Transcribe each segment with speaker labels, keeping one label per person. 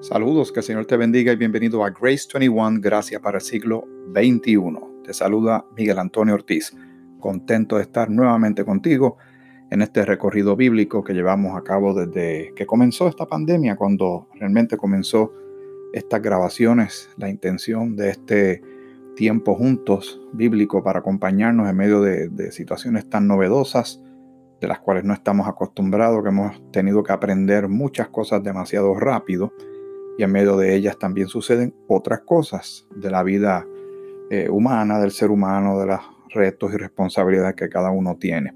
Speaker 1: Saludos, que el Señor te bendiga y bienvenido a Grace 21, Gracia para el siglo XXI. Te saluda Miguel Antonio Ortiz, contento de estar nuevamente contigo en este recorrido bíblico que llevamos a cabo desde que comenzó esta pandemia, cuando realmente comenzó estas grabaciones, la intención de este tiempo juntos bíblico para acompañarnos en medio de, de situaciones tan novedosas de las cuales no estamos acostumbrados, que hemos tenido que aprender muchas cosas demasiado rápido y en medio de ellas también suceden otras cosas de la vida eh, humana, del ser humano, de los retos y responsabilidades que cada uno tiene.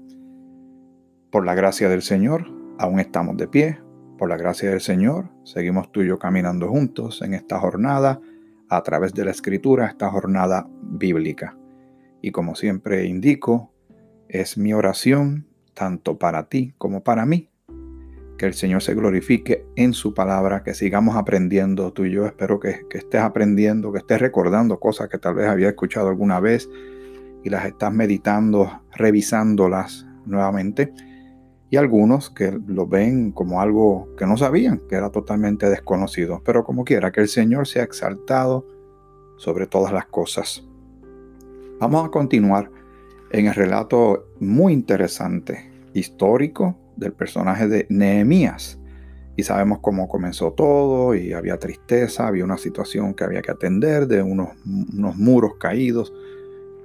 Speaker 1: Por la gracia del Señor, aún estamos de pie. Por la gracia del Señor, seguimos tú caminando juntos en esta jornada a través de la escritura, esta jornada bíblica. Y como siempre indico, es mi oración, tanto para ti como para mí, que el Señor se glorifique en su palabra, que sigamos aprendiendo tú y yo. Espero que, estés aprendiendo, que estés recordando cosas que tal vez había escuchado alguna vez y las estás meditando, revisándolas nuevamente. Y algunos que lo ven como algo que no sabían, que era totalmente desconocido. Pero como quiera, que el Señor sea exaltado sobre todas las cosas. Vamos a continuar en el relato muy interesante, histórico, del personaje de Nehemías. Y sabemos cómo comenzó todo y había tristeza, había una situación que había que atender de unos, unos muros caídos,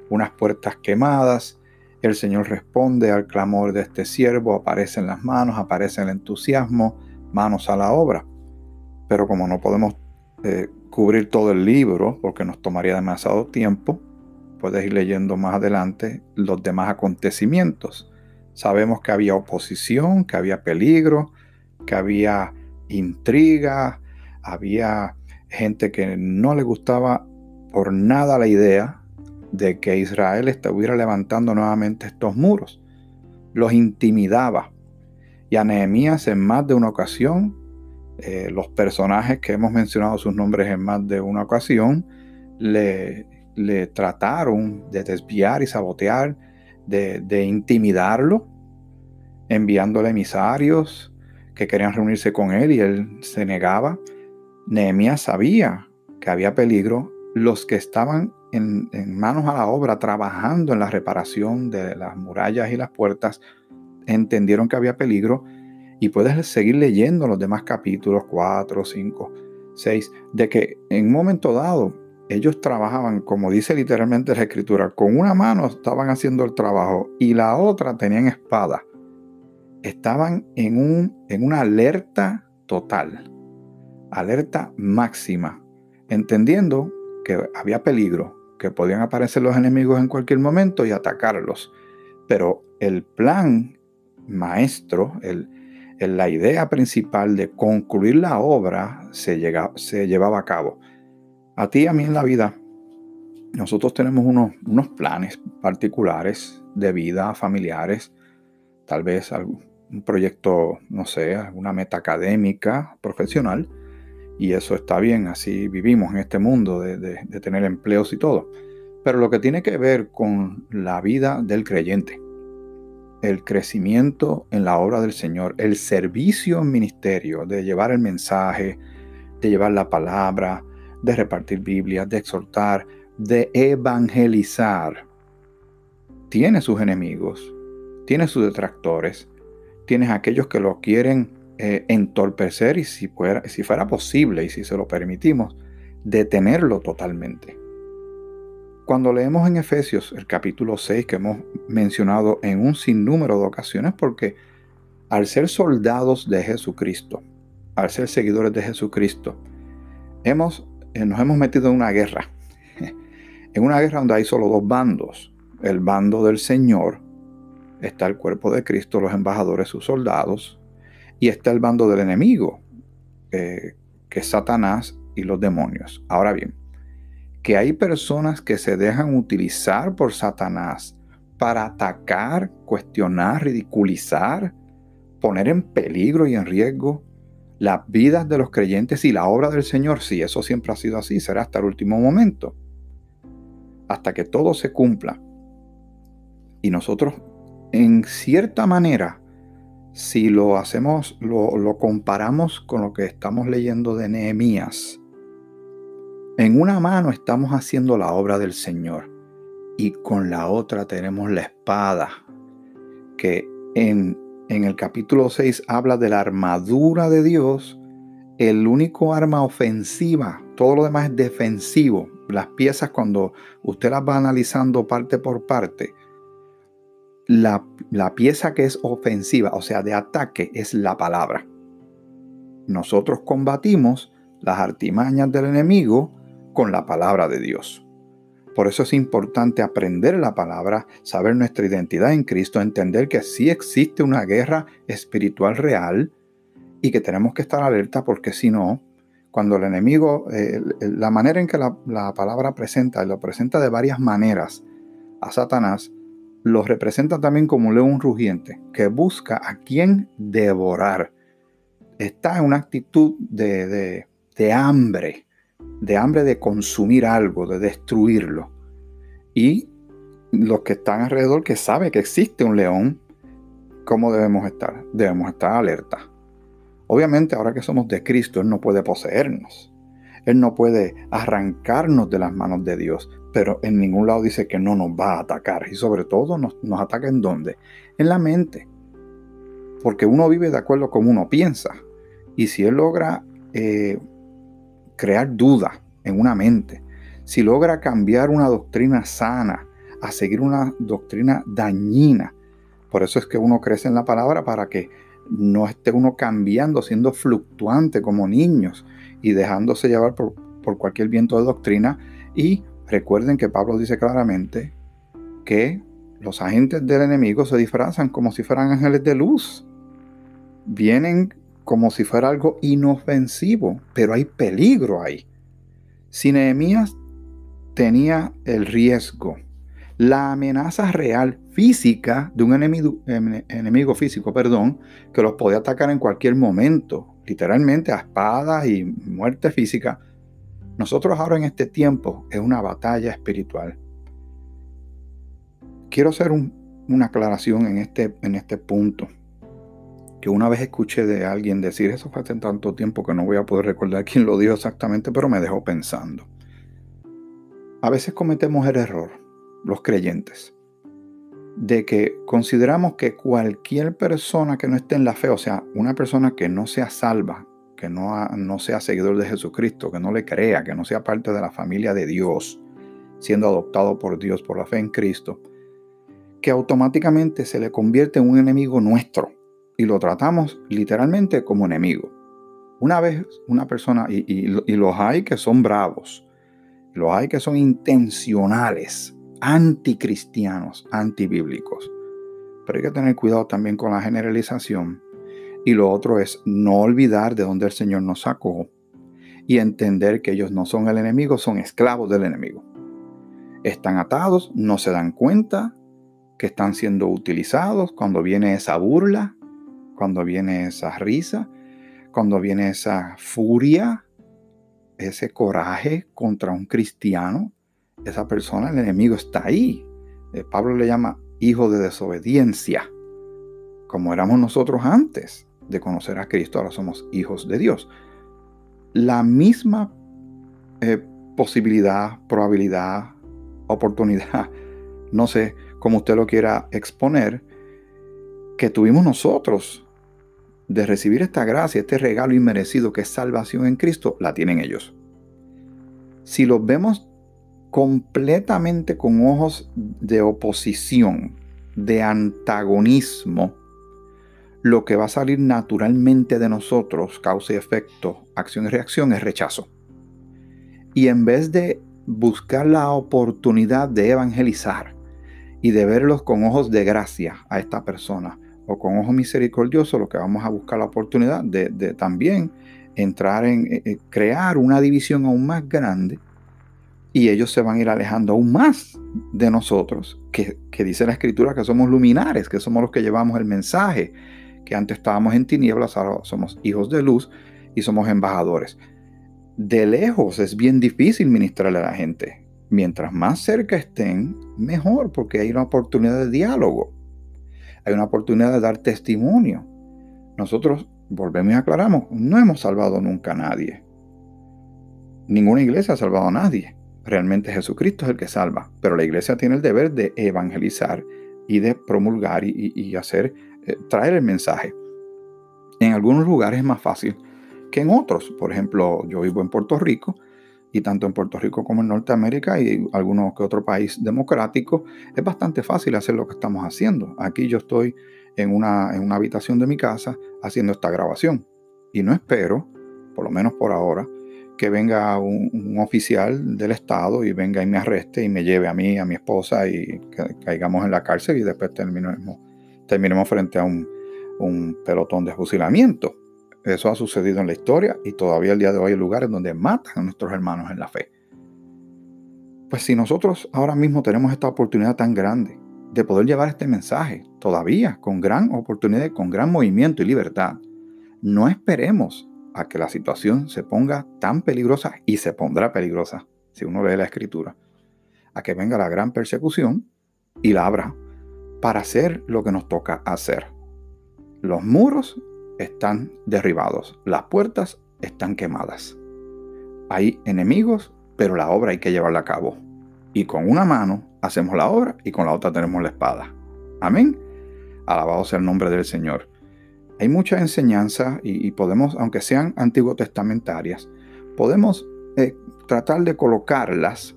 Speaker 1: unas puertas quemadas. El Señor responde al clamor de este siervo, aparecen las manos, aparece el entusiasmo, manos a la obra. Pero como no podemos eh, cubrir todo el libro, porque nos tomaría demasiado tiempo, puedes ir leyendo más adelante los demás acontecimientos. Sabemos que había oposición, que había peligro, que había intriga, había gente que no le gustaba por nada la idea de que Israel estuviera levantando nuevamente estos muros. Los intimidaba. Y a Nehemías en más de una ocasión, eh, los personajes que hemos mencionado sus nombres en más de una ocasión, le, le trataron de desviar y sabotear de, intimidarlo, enviándole emisarios que querían reunirse con él y él se negaba. Nehemías sabía que había peligro. Los que estaban en, en, manos a la obra trabajando en la reparación de las murallas y las puertas entendieron que había peligro y puedes seguir leyendo los demás capítulos 4, 5, 6, de que en un momento dado ellos trabajaban, como dice literalmente la escritura, con una mano estaban haciendo el trabajo y la otra tenían espada. Estaban en, un, en una alerta total, alerta máxima, entendiendo que había peligro, que podían aparecer los enemigos en cualquier momento y atacarlos. Pero el plan maestro, el, la idea principal de concluir la obra se, llega, se llevaba a cabo a ti y a mí en la vida, nosotros tenemos unos, unos planes particulares de vida, familiares, tal vez algún, un proyecto, no sé, alguna meta académica, profesional, y eso está bien, así vivimos en este mundo de, de, tener empleos y todo. Pero lo que tiene que ver con la vida del creyente, el crecimiento en la obra del Señor, el servicio en ministerio, de llevar el mensaje, de llevar la palabra, de repartir Biblia, de exhortar, de evangelizar, tiene sus enemigos, tiene sus detractores, tienes aquellos que lo quieren eh, entorpecer y si fuera, si fuera posible y si se lo permitimos, detenerlo totalmente. Cuando leemos en Efesios el capítulo 6 que hemos mencionado en un sinnúmero de ocasiones, porque al ser soldados de Jesucristo, al ser seguidores de Jesucristo, hemos eh, nos hemos metido en una guerra. En una guerra donde hay solo dos bandos. El bando del Señor, está el cuerpo de Cristo, los embajadores, sus soldados, y está el bando del enemigo, eh, que es Satanás y los demonios. Ahora bien, que hay personas que se dejan utilizar por Satanás para atacar, cuestionar, ridiculizar, poner en peligro y en riesgo las vidas de los creyentes y la obra del Señor, si eso siempre ha sido así, será hasta el último momento, hasta que todo se cumpla. Y nosotros, en cierta manera, si lo hacemos, lo, lo comparamos con lo que estamos leyendo de Nehemías, en una mano estamos haciendo la obra del Señor y con la otra tenemos la espada, que en, en el capítulo 6 habla de la armadura de Dios, el único arma ofensiva, todo lo demás es defensivo. Las piezas cuando usted las va analizando parte por parte, la, pieza que es ofensiva, o sea, de ataque, es la palabra. Nosotros combatimos las artimañas del enemigo con la palabra de Dios. Por eso es importante aprender la palabra, saber nuestra identidad en Cristo, entender que sí existe una guerra espiritual real y que tenemos que estar alerta porque si no, cuando el enemigo, eh, la manera en que la, la palabra presenta, lo presenta de varias maneras a Satanás, lo representa también como un león rugiente que busca a quien devorar. Está en una actitud de, hambre, de hambre de consumir algo, de destruirlo. Y los que están alrededor que saben que existe un león, ¿cómo debemos estar? Debemos estar alerta. Obviamente ahora que somos de Cristo, Él no puede poseernos. Él no puede arrancarnos de las manos de Dios, pero en ningún lado dice que no nos va a atacar. Y sobre todo nos, ataca en dónde? En la mente. Porque uno vive de acuerdo con uno piensa. Y si él logra eh, crear duda en una mente, si logra cambiar una doctrina sana a seguir una doctrina dañina, por eso es que uno crece en la palabra para que no esté uno cambiando, siendo fluctuante como niños y dejándose llevar por, por cualquier viento de doctrina y Recuerden que Pablo dice claramente que los agentes del enemigo se disfrazan como si fueran ángeles de luz. Vienen como si fuera algo inofensivo, pero hay peligro ahí. Si Nehemías tenía el riesgo, la amenaza real física de un enemigo, físico, perdón, que los podía atacar en cualquier momento, literalmente a espadas y muerte física, nosotros ahora en este tiempo es una batalla espiritual. Quiero hacer una aclaración en este, en este punto. Que una vez escuché de alguien decir, eso fue hace tanto tiempo que no voy a poder recordar quién lo dijo exactamente, pero me dejó pensando. A veces cometemos el error, los creyentes, de que consideramos que cualquier persona que no esté en la fe, o sea, una persona que no sea salva, que no, no sea seguidor de Jesucristo, que no le crea, que no sea parte de la familia de Dios, siendo adoptado por Dios por la fe en Cristo, que automáticamente se le convierte en un enemigo nuestro y lo tratamos literalmente como enemigo. Una vez una persona, y, y los hay que son bravos, los hay que son intencionales, anticristianos, antibíblicos. Pero hay que tener cuidado también con la generalización y lo otro es no olvidar de dónde el Señor nos sacó y entender que ellos no son el enemigo, son esclavos del enemigo. Están atados, no se dan cuenta que están siendo utilizados cuando viene esa burla, cuando viene esa risa, cuando viene esa furia, ese coraje contra un cristiano. Esa persona, el enemigo está ahí. Eh, Pablo le llama hijo de desobediencia, como éramos nosotros antes de conocer a Cristo, ahora somos hijos de Dios. La misma eh, posibilidad, probabilidad, oportunidad, no sé cómo usted lo quiera exponer, que tuvimos nosotros de recibir esta gracia, este regalo inmerecido que es salvación en Cristo, la tienen ellos. Si los vemos completamente con ojos de oposición, de antagonismo, lo que va a salir naturalmente de nosotros, causa y efecto, acción y reacción, es rechazo. Y en vez de buscar la oportunidad de evangelizar y de verlos con ojos de gracia a esta persona o con ojos misericordiosos, lo que vamos a buscar la oportunidad de, también entrar en eh, eh, crear una división aún más grande y ellos se van a ir alejando aún más de nosotros, que, que dice la escritura que somos luminares, que somos los que llevamos el mensaje, que antes estábamos en tinieblas, ahora somos hijos de luz y somos embajadores. De lejos es bien difícil ministrarle a la gente. Mientras más cerca estén, mejor, porque hay una oportunidad de diálogo. Hay una oportunidad de dar testimonio. nosotros volvemos y aclaramos, no hemos salvado nunca a nadie. Ninguna iglesia ha salvado a nadie. Realmente Jesucristo es el que salva, pero la iglesia tiene el deber de evangelizar y de promulgar y, hacer, eh, traer el mensaje. En algunos lugares es más fácil que en otros. Por ejemplo, yo vivo en Puerto Rico y tanto en Puerto Rico como en Norteamérica y algunos que otro país democrático, es bastante fácil hacer lo que estamos haciendo. Aquí yo estoy en una, en una habitación de mi casa haciendo esta grabación y no espero, por lo menos por ahora, que venga un, oficial del Estado y venga y me arreste y me lleve a mí, a mi esposa y caigamos en la cárcel y después terminemos, terminemos frente a un, un pelotón de fusilamiento. Eso ha sucedido en la historia y todavía el día de hoy hay lugares donde matan a nuestros hermanos en la fe. Pues si nosotros ahora mismo tenemos esta oportunidad tan grande de poder llevar este mensaje, todavía con gran oportunidad, con gran movimiento y libertad, no esperemos a que la situación se ponga tan peligrosa y se pondrá peligrosa si uno lee la escritura, a que venga la gran persecución y la abra para hacer lo que nos toca hacer. Los muros están derribados, las puertas están quemadas. Hay enemigos, pero la obra hay que llevarla a cabo. Y con una mano hacemos la obra y con la otra tenemos la espada. Amén. Alabado sea el nombre del Señor. Hay mucha enseñanza y, podemos, aunque sean antiguo testamentarias, podemos eh, tratar de colocarlas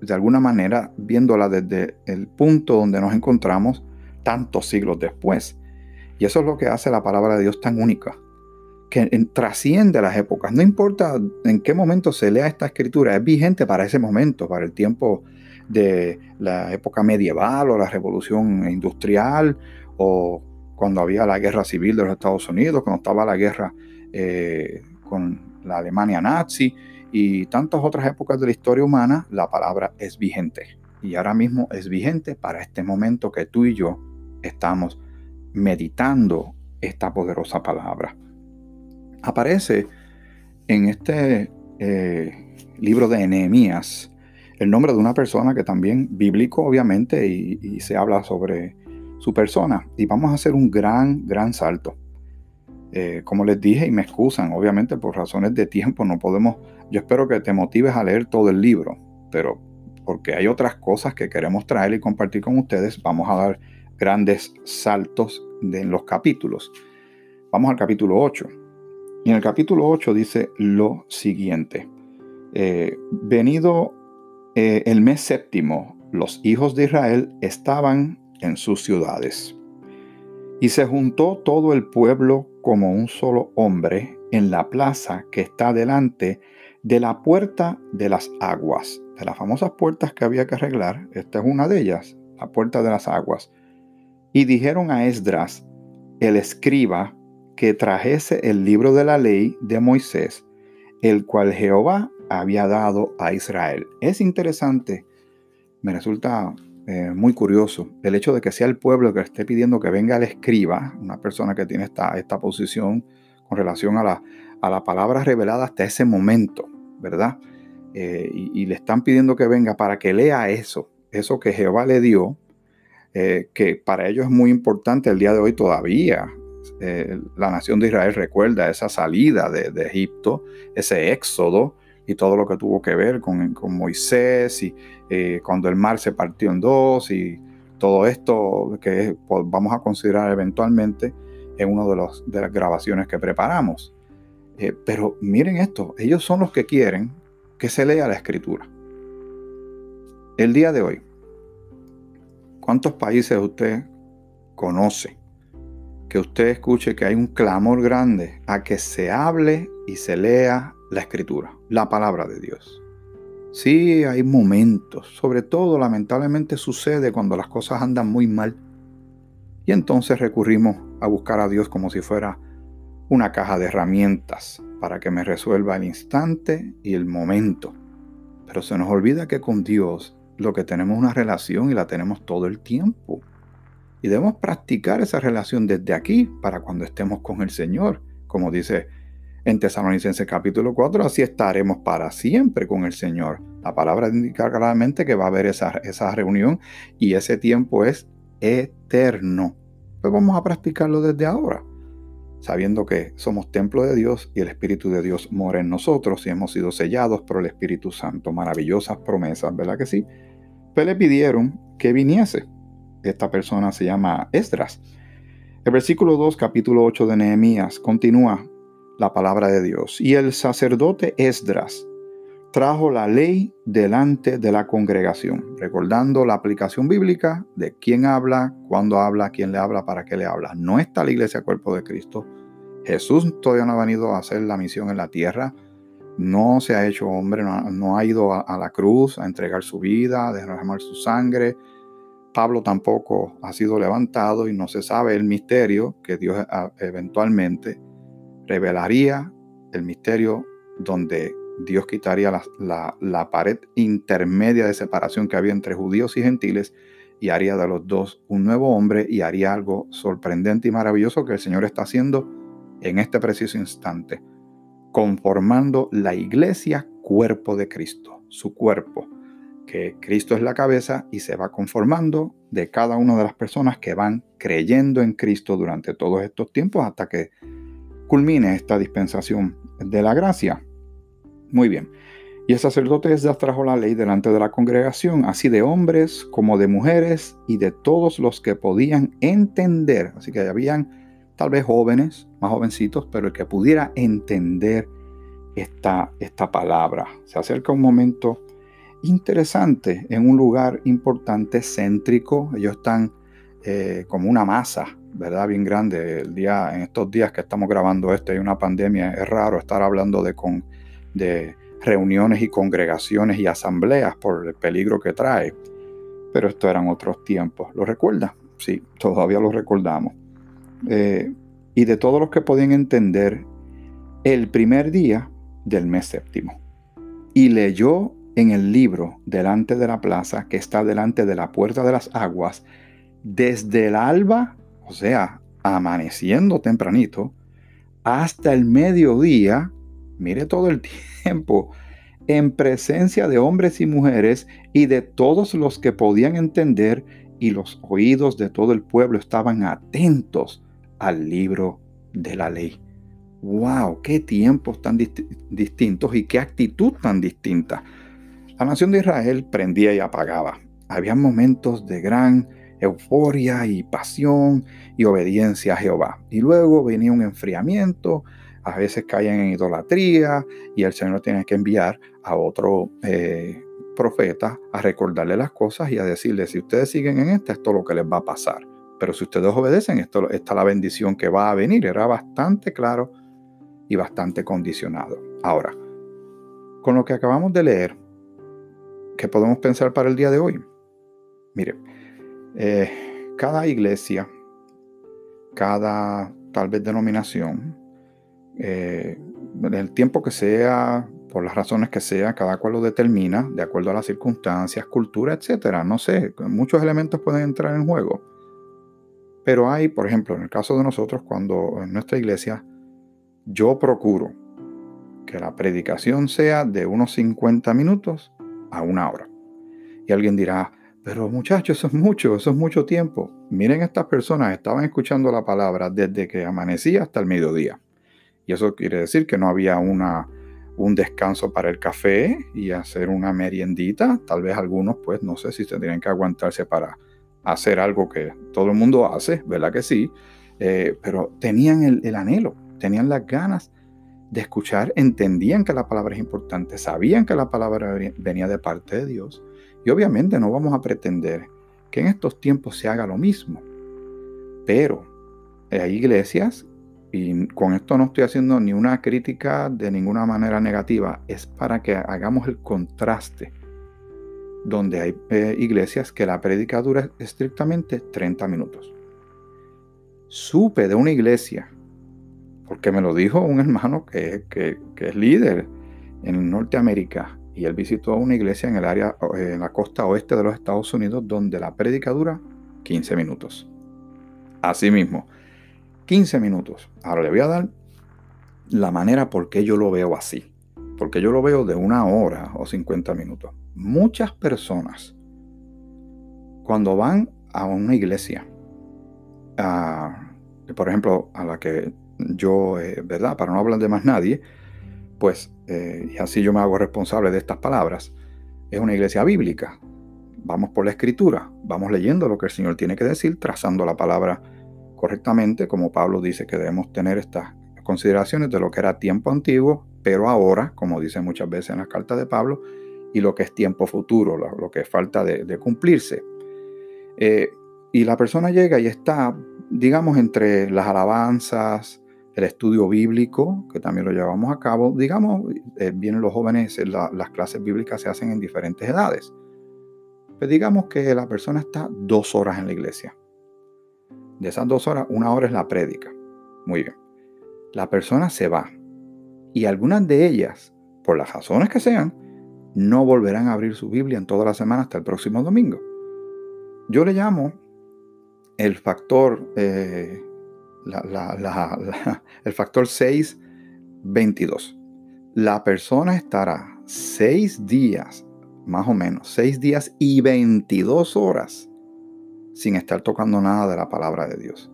Speaker 1: de alguna manera viéndola desde el punto donde nos encontramos tantos siglos después. Y eso es lo que hace la palabra de Dios tan única, que trasciende las épocas. No importa en qué momento se lea esta escritura, es vigente para ese momento, para el tiempo de la época medieval o la revolución industrial o cuando había la guerra civil de los Estados Unidos, cuando estaba la guerra eh, con la Alemania nazi y tantas otras épocas de la historia humana, la palabra es vigente. Y ahora mismo es vigente para este momento que tú y yo estamos meditando esta poderosa palabra. Aparece en este eh, libro de Nehemías el nombre de una persona que también bíblico obviamente y, se habla sobre su persona y vamos a hacer un gran, gran salto. Eh, como les dije y me excusan, obviamente por razones de tiempo no podemos, yo espero que te motives a leer todo el libro, pero porque hay otras cosas que queremos traer y compartir con ustedes, vamos a dar grandes saltos en los capítulos. Vamos al capítulo 8. Y en el capítulo 8 dice lo siguiente. Eh, venido eh, el mes séptimo, los hijos de Israel estaban en sus ciudades. Y se juntó todo el pueblo como un solo hombre en la plaza que está delante de la puerta de las aguas. De las famosas puertas que había que arreglar, esta es una de ellas, la puerta de las aguas. Y dijeron a Esdras, el escriba, que trajese el libro de la ley de Moisés, el cual Jehová había dado a Israel. Es interesante, me resulta eh, muy curioso el hecho de que sea el pueblo que esté pidiendo que venga el escriba, una persona que tiene esta, esta posición con relación a la, a la palabra revelada hasta ese momento, ¿verdad? Eh, y, le están pidiendo que venga para que lea eso, eso que Jehová le dio, eh, que para ellos es muy importante el día de hoy todavía. La nación de Israel recuerda esa salida de, Egipto, ese éxodo y todo lo que tuvo que ver con, Moisés y eh, cuando el mar se partió en dos y todo esto que pues, vamos a considerar eventualmente en una de, los, de las grabaciones que preparamos. pero miren esto, ellos son los que quieren que se lea la escritura. El día de hoy, ¿Cuántos países usted conoce? Que usted escuche que hay un clamor grande a que se hable y se lea la escritura, la palabra de Dios. Sí, hay momentos, sobre todo lamentablemente sucede cuando las cosas andan muy mal. Y entonces recurrimos a buscar a Dios como si fuera una caja de herramientas para que me resuelva el instante y el momento. Pero se nos olvida que con Dios lo que tenemos una relación y la tenemos todo el tiempo. Y debemos practicar esa relación desde aquí para cuando estemos con el Señor. Como dice en Tesalonicenses capítulo 4, así estaremos para siempre con el Señor. La palabra indica claramente que va a haber esa, esa reunión y ese tiempo es eterno. Pues vamos a practicarlo desde ahora. sabiendo que somos templo de Dios y el Espíritu de Dios mora en nosotros y hemos sido sellados por el Espíritu Santo. Maravillosas promesas, ¿verdad que sí? Pues le pidieron que viniese. Esta persona se llama Esdras. El versículo 2, capítulo 8 de Nehemías, continúa la palabra de Dios. Y el sacerdote Esdras trajo la ley delante de la congregación, recordando la aplicación bíblica de quién habla, cuándo habla, quién le habla, para qué le habla. No está la iglesia cuerpo de Cristo. Jesús todavía no ha venido a hacer la misión en la tierra. No se ha hecho hombre, no, ha ido a, la cruz a entregar su vida, a derramar su sangre. Pablo tampoco ha sido levantado y no se sabe el misterio que Dios eventualmente revelaría, el misterio donde Dios quitaría la, pared intermedia de separación que había entre judíos y gentiles y haría de los dos un nuevo hombre y haría algo sorprendente y maravilloso que el Señor está haciendo en este preciso instante, conformando la iglesia cuerpo de Cristo, su cuerpo, que Cristo es la cabeza y se va conformando de cada una de las personas que van creyendo en Cristo durante todos estos tiempos hasta que culmine esta dispensación de la gracia. Muy bien. Y el sacerdote Esdras trajo la ley delante de la congregación, así de hombres como de mujeres y de todos los que podían entender. Así que habían tal vez jóvenes, más jovencitos, pero el que pudiera entender esta, esta palabra. Se acerca un momento interesante en un lugar importante, céntrico. Ellos están eh, como una masa, ¿verdad? Bien grande. El día, en estos días que estamos grabando esto, hay una pandemia. Es raro estar hablando de con de reuniones y congregaciones y asambleas por el peligro que trae. Pero esto eran otros tiempos. ¿Lo recuerda? Sí, todavía lo recordamos. Eh, y de todos los que podían entender el primer día del mes séptimo. Y leyó en el libro delante de la plaza que está delante de la puerta de las aguas, desde el alba, o sea, amaneciendo tempranito, hasta el mediodía, mire todo el tiempo, en presencia de hombres y mujeres y de todos los que podían entender y los oídos de todo el pueblo estaban atentos al libro de la ley. ¡Wow! ¡Qué tiempos tan distintos y qué actitud tan distinta! La nación de Israel prendía y apagaba. Había momentos de gran euforia y pasión y obediencia a Jehová. Y luego venía un enfriamiento a veces caen en idolatría y el Señor tiene que enviar a otro eh, profeta a recordarle las cosas y a decirle, si ustedes siguen en esto, esto es lo que les va a pasar. Pero si ustedes obedecen, esto, esta es la bendición que va a venir. Era bastante claro y bastante condicionado. Ahora, con lo que acabamos de leer, ¿qué podemos pensar para el día de hoy? Mire, eh, cada iglesia, cada tal vez denominación, eh, el tiempo que sea, por las razones que sea, cada cual lo determina de acuerdo a las circunstancias, cultura, etcétera. No sé, muchos elementos pueden entrar en juego. Pero hay, por ejemplo, en el caso de nosotros, cuando en nuestra iglesia, yo procuro que la predicación sea de unos 50 minutos a una hora. Y alguien dirá, pero muchachos, eso es mucho, eso es mucho tiempo. Miren, estas personas estaban escuchando la palabra desde que amanecía hasta el mediodía. Y eso quiere decir que no había una, un descanso para el café y hacer una meriendita. Tal vez algunos, pues no sé si tendrían que aguantarse para hacer algo que todo el mundo hace, ¿verdad que sí? Eh, pero tenían el, el anhelo, tenían las ganas de escuchar, entendían que la palabra es importante, sabían que la palabra venía de parte de Dios. Y obviamente no vamos a pretender que en estos tiempos se haga lo mismo. Pero hay iglesias y con esto no estoy haciendo ni una crítica de ninguna manera negativa, es para que hagamos el contraste, donde hay eh, iglesias que la predica dura estrictamente 30 minutos. Supe de una iglesia, porque me lo dijo un hermano que, que, es líder en Norteamérica, y él visitó una iglesia en el área, en la costa oeste de los Estados Unidos, donde la predica dura 15 minutos. Asimismo, 15 minutos. Ahora le voy a dar la manera por qué yo lo veo así. Porque yo lo veo de una hora o 50 minutos. Muchas personas, cuando van a una iglesia, por ejemplo, a la que yo, eh, ¿verdad? Para no hablar de más nadie, pues, eh, y así yo me hago responsable de estas palabras, es una iglesia bíblica. Vamos por la escritura, vamos leyendo lo que el Señor tiene que decir, trazando la palabra correctamente, como Pablo dice que debemos tener estas consideraciones de lo que era tiempo antiguo, pero ahora, como dice muchas veces en las cartas de Pablo, y lo que es tiempo futuro, lo, que falta de, cumplirse. Eh, y la persona llega y está, digamos, entre las alabanzas, el estudio bíblico, que también lo llevamos a cabo, digamos, eh, vienen los jóvenes, las clases bíblicas se hacen en diferentes edades. Pues digamos que la persona está dos horas en la iglesia. De esas dos horas, una hora es la prédica. Muy bien. La persona se va. Y algunas de ellas, por las razones que sean, no volverán a abrir su Biblia en toda la semana hasta el próximo domingo. Yo le llamo el factor, eh, el factor 6, 22. La persona estará seis días, más o menos, seis días y 22 horas sin estar tocando nada de la palabra de Dios.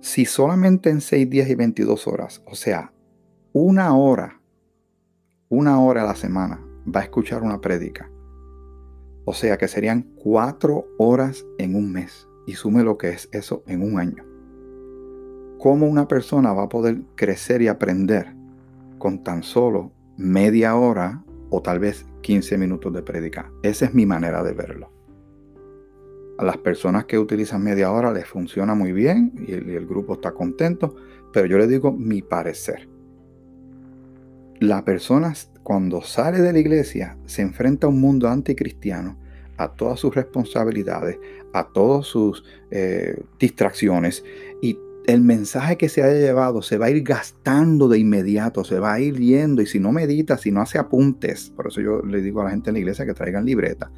Speaker 1: Si solamente en 6 días y 22 horas, o sea, una hora, una hora a la semana, va a escuchar una prédica, o sea que serían cuatro horas en un mes. Y sume lo que es eso en un año. ¿Cómo una persona va a poder crecer y aprender con tan solo media hora o tal vez 15 minutos de prédica? Esa es mi manera de verlo. A las personas que utilizan media hora les funciona muy bien y el, grupo está contento, pero yo les digo mi parecer. La persona cuando sale de la iglesia se enfrenta a un mundo anticristiano, a todas sus responsabilidades, a todas sus eh, distracciones y el mensaje que se haya llevado se va a ir gastando de inmediato, se va a ir yendo y si no medita, si no hace apuntes, por eso yo le digo a la gente en la iglesia que traigan libreta,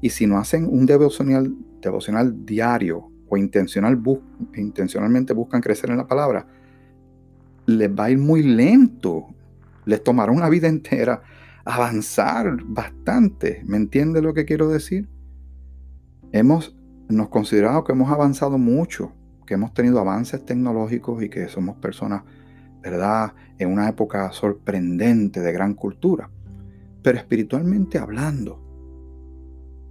Speaker 1: y si no hacen un devocional, diario o intencional intencionalmente buscan crecer en la palabra, les va a ir muy lento. Les tomará una vida entera avanzar bastante. ¿Me entiende lo que quiero decir? Hemos nos considerado que hemos avanzado mucho, que hemos tenido avances tecnológicos y que somos personas, ¿verdad?, en una época sorprendente de gran cultura. Pero espiritualmente hablando,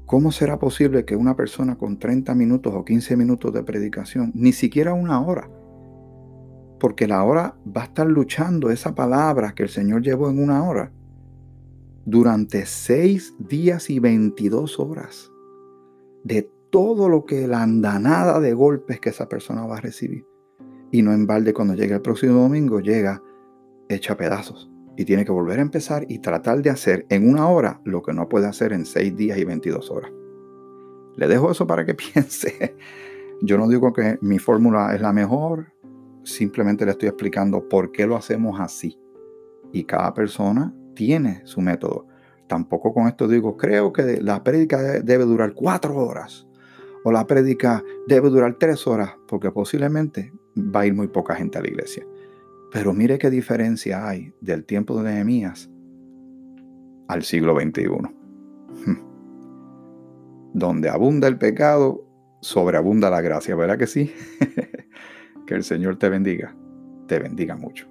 Speaker 1: ¿Cómo será posible que una persona con 30 minutos o 15 minutos de predicación, ni siquiera una hora, porque la hora va a estar luchando esa palabra que el Señor llevó en una hora, durante 6 días y 22 horas, de todo lo que la andanada de golpes que esa persona va a recibir. Y no en balde cuando llegue el próximo domingo, llega hecha pedazos y tiene que volver a empezar y tratar de hacer en una hora lo que no puede hacer en seis días y 22 horas. Le dejo eso para que piense. Yo no digo que mi fórmula es la mejor, simplemente le estoy explicando por qué lo hacemos así. Y cada persona tiene su método. Tampoco con esto digo, creo que la prédica debe durar cuatro horas o la prédica debe durar tres horas, porque posiblemente va a ir muy poca gente a la iglesia. Pero mire qué diferencia hay del tiempo de Nehemías al siglo XXI. Donde abunda el pecado, sobreabunda la gracia, ¿verdad que sí? que el Señor te bendiga, te bendiga mucho.